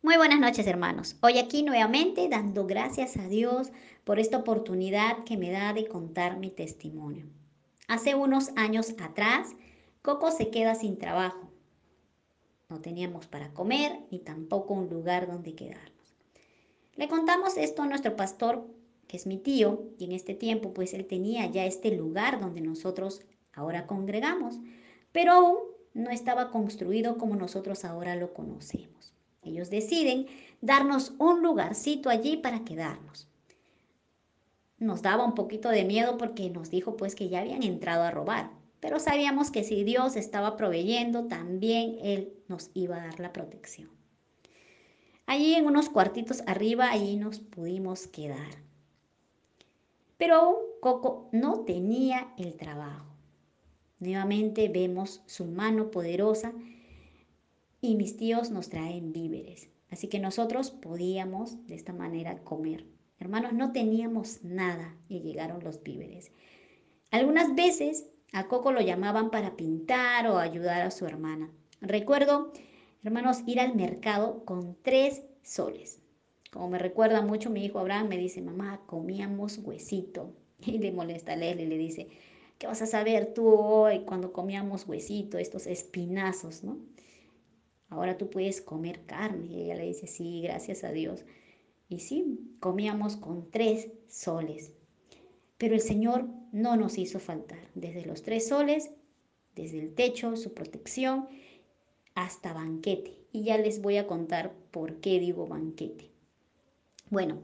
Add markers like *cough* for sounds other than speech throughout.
Muy buenas noches hermanos. Hoy aquí nuevamente dando gracias a Dios por esta oportunidad que me da de contar mi testimonio. Hace unos años atrás, Coco se queda sin trabajo. No teníamos para comer ni tampoco un lugar donde quedarnos. Le contamos esto a nuestro pastor, que es mi tío, y en este tiempo pues él tenía ya este lugar donde nosotros ahora congregamos, pero aún no estaba construido como nosotros ahora lo conocemos. Ellos deciden darnos un lugarcito allí para quedarnos. Nos daba un poquito de miedo porque nos dijo pues que ya habían entrado a robar, pero sabíamos que si Dios estaba proveyendo, también Él nos iba a dar la protección. Allí en unos cuartitos arriba, allí nos pudimos quedar. Pero aún Coco no tenía el trabajo. Nuevamente vemos su mano poderosa y mis tíos nos traen víveres. Así que nosotros podíamos de esta manera comer. Hermanos, no teníamos nada y llegaron los víveres. Algunas veces a Coco lo llamaban para pintar o ayudar a su hermana. Recuerdo, hermanos, ir al mercado con tres soles. Como me recuerda mucho mi hijo Abraham, me dice, mamá, comíamos huesito. *laughs* Y le molesta a Leslie, le dice, ¿qué vas a saber tú hoy cuando comíamos huesito, estos espinazos, ¿no? Ahora tú puedes comer carne. Y ella le dice, sí, gracias a Dios. Y sí, comíamos con tres soles. Pero el Señor no nos hizo faltar. Desde los tres soles, desde el techo, su protección, hasta banquete. Y ya les voy a contar por qué digo banquete. Bueno,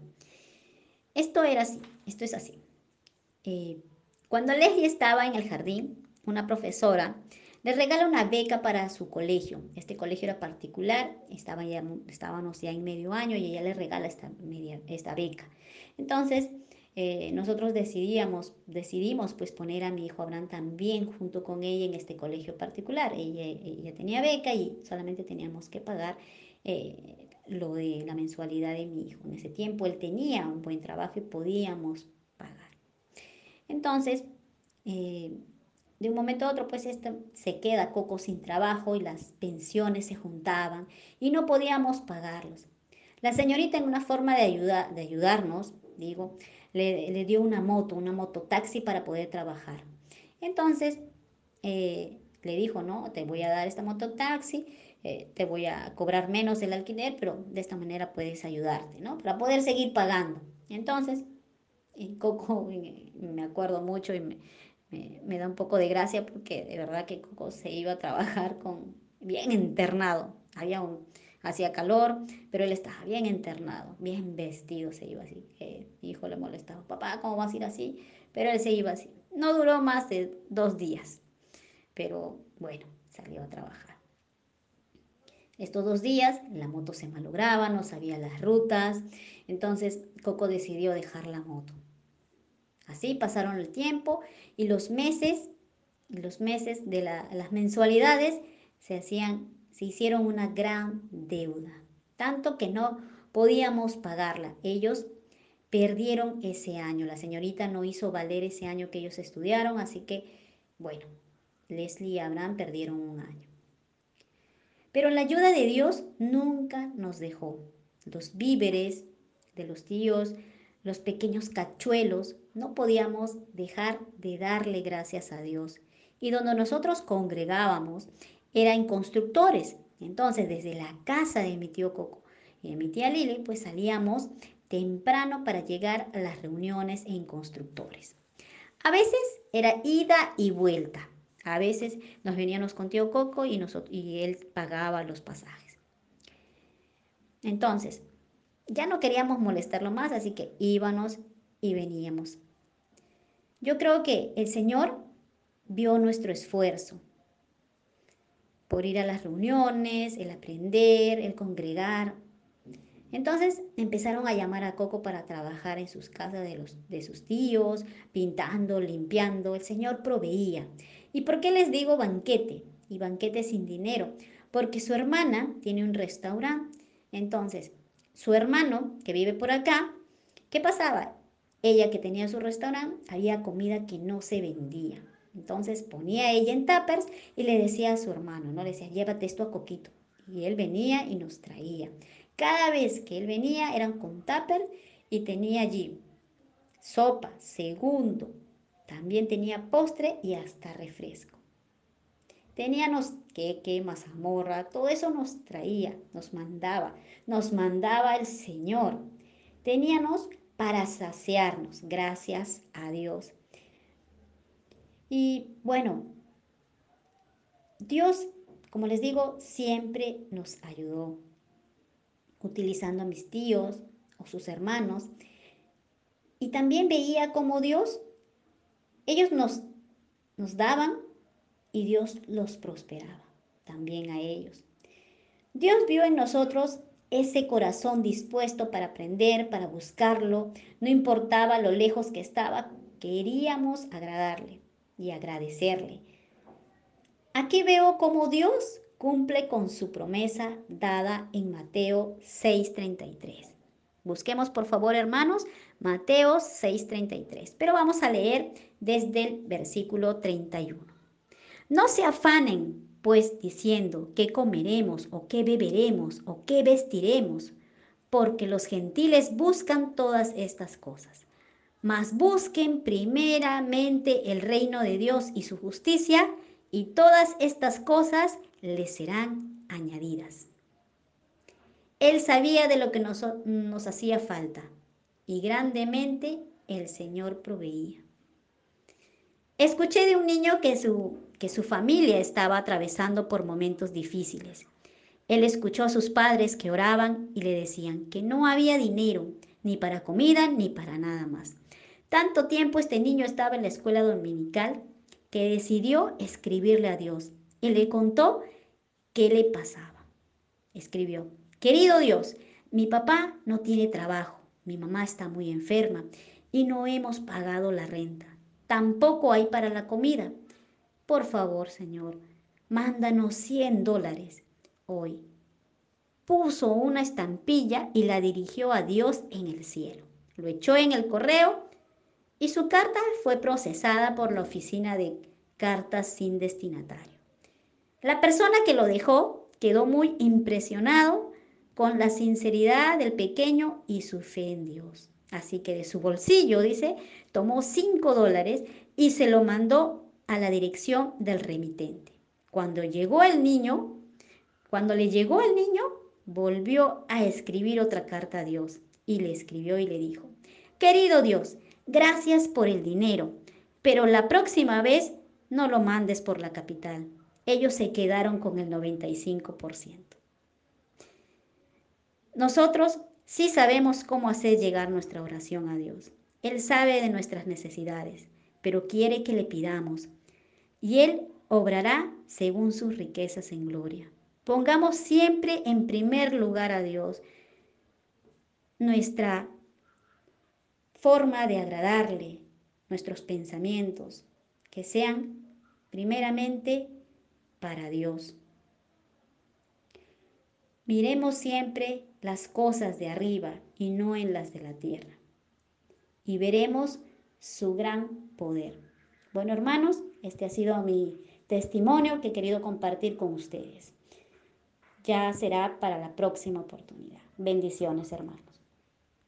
esto era así, esto es así. Eh, cuando Leslie estaba en el jardín, una profesora le regala una beca para su colegio. Este colegio era particular, estaba ya, estábamos ya en medio año y ella le regala esta, esta beca. Entonces, eh, nosotros decidíamos, decidimos pues poner a mi hijo Abraham también junto con ella en este colegio particular. Ella, tenía beca y solamente teníamos que pagar eh, lo de la mensualidad de mi hijo. En ese tiempo él tenía un buen trabajo y podíamos pagar. Entonces, eh, de un momento a otro, pues este, se queda Coco sin trabajo y las pensiones se juntaban y no podíamos pagarlos. La señorita en una forma de, ayuda, de ayudarnos, digo, le, dio una moto, una mototaxi para poder trabajar. Entonces, eh, le dijo, no, te voy a dar esta mototaxi, eh, te voy a cobrar menos el alquiler, pero de esta manera puedes ayudarte, ¿no? Para poder seguir pagando. Entonces, Coco, *laughs* me acuerdo mucho y me, me, da un poco de gracia porque de verdad que Coco se iba a trabajar con bien internado. Había un, hacía calor, pero él estaba bien internado, bien vestido, se iba así. mi hijo le molestaba, papá, ¿cómo vas a ir así? Pero él se iba así. No duró más de dos días, pero bueno, salió a trabajar. Estos dos días la moto se malograba, no sabía las rutas, entonces Coco decidió dejar la moto. Así pasaron el tiempo y los meses, los meses de las mensualidades se hacían, se hicieron una gran deuda, tanto que no podíamos pagarla. Ellos perdieron ese año. La señorita no hizo valer ese año que ellos estudiaron, así que, bueno, Leslie y Abraham perdieron un año. Pero la ayuda de Dios nunca nos dejó. Los víveres de los tíos, los pequeños cachuelos, no podíamos dejar de darle gracias a Dios. Y donde nosotros congregábamos era en constructores. Entonces, desde la casa de mi tío Coco y de mi tía Lili, pues salíamos temprano para llegar a las reuniones en constructores. A veces era ida y vuelta. A veces nos veníamos con tío Coco y, nosotros, y él pagaba los pasajes. Entonces, ya no queríamos molestarlo más, así que íbamos y veníamos. Yo creo que el Señor vio nuestro esfuerzo por ir a las reuniones, el aprender, el congregar. Entonces empezaron a llamar a Coco para trabajar en sus casas de, los, de sus tíos, pintando, limpiando. El Señor proveía. ¿Y por qué les digo banquete? Y banquete sin dinero. Porque su hermana tiene un restaurante. Entonces, su hermano, que vive por acá, ¿qué pasaba? Ella que tenía su restaurante, había comida que no se vendía. Entonces ponía ella en tuppers y le decía a su hermano, ¿no? Le decía, llévate esto a Coquito. Y él venía y nos traía. Cada vez que él venía eran con tupper y tenía allí sopa, segundo, también tenía postre y hasta refresco. Teníamos queque, mazamorra, todo eso nos traía, nos mandaba, nos mandaba el Señor. Teníamos para saciarnos, gracias a Dios. Y bueno, Dios, como les digo, siempre nos ayudó, utilizando a mis tíos o sus hermanos. Y también veía como Dios, ellos nos, nos daban y Dios los prosperaba también a ellos. Dios vio en nosotros ese corazón dispuesto para aprender, para buscarlo, no importaba lo lejos que estaba, queríamos agradarle y agradecerle. Aquí veo cómo Dios cumple con su promesa dada en Mateo 6:33. Busquemos por favor, hermanos, Mateo 6:33, pero vamos a leer desde el versículo 31. No se afanen, pues, diciendo qué comeremos o qué beberemos o qué vestiremos, porque los gentiles buscan todas estas cosas. Mas busquen primeramente el reino de Dios y su justicia, y todas estas cosas les serán añadidas. Él sabía de lo que nos, nos hacía falta, y grandemente el Señor proveía. Escuché de un niño que su que su familia estaba atravesando por momentos difíciles. Él escuchó a sus padres que oraban y le decían que no había dinero, ni para comida, ni para nada más. Tanto tiempo este niño estaba en la escuela dominical que decidió escribirle a Dios y le contó qué le pasaba. Escribió, querido Dios, mi papá no tiene trabajo, mi mamá está muy enferma y no hemos pagado la renta. Tampoco hay para la comida. Por favor, Señor, mándanos 100 dólares hoy. Puso una estampilla y la dirigió a Dios en el cielo. Lo echó en el correo y su carta fue procesada por la oficina de cartas sin destinatario. La persona que lo dejó quedó muy impresionado con la sinceridad del pequeño y su fe en Dios. Así que de su bolsillo, dice, tomó 5 dólares y se lo mandó a la dirección del remitente. Cuando llegó el niño, cuando le llegó el niño, volvió a escribir otra carta a Dios y le escribió y le dijo, querido Dios, gracias por el dinero, pero la próxima vez no lo mandes por la capital. Ellos se quedaron con el 95%. Nosotros sí sabemos cómo hacer llegar nuestra oración a Dios. Él sabe de nuestras necesidades pero quiere que le pidamos, y Él obrará según sus riquezas en gloria. Pongamos siempre en primer lugar a Dios, nuestra forma de agradarle, nuestros pensamientos, que sean primeramente para Dios. Miremos siempre las cosas de arriba y no en las de la tierra. Y veremos su gran poder. Bueno, hermanos, este ha sido mi testimonio que he querido compartir con ustedes. Ya será para la próxima oportunidad. Bendiciones, hermanos.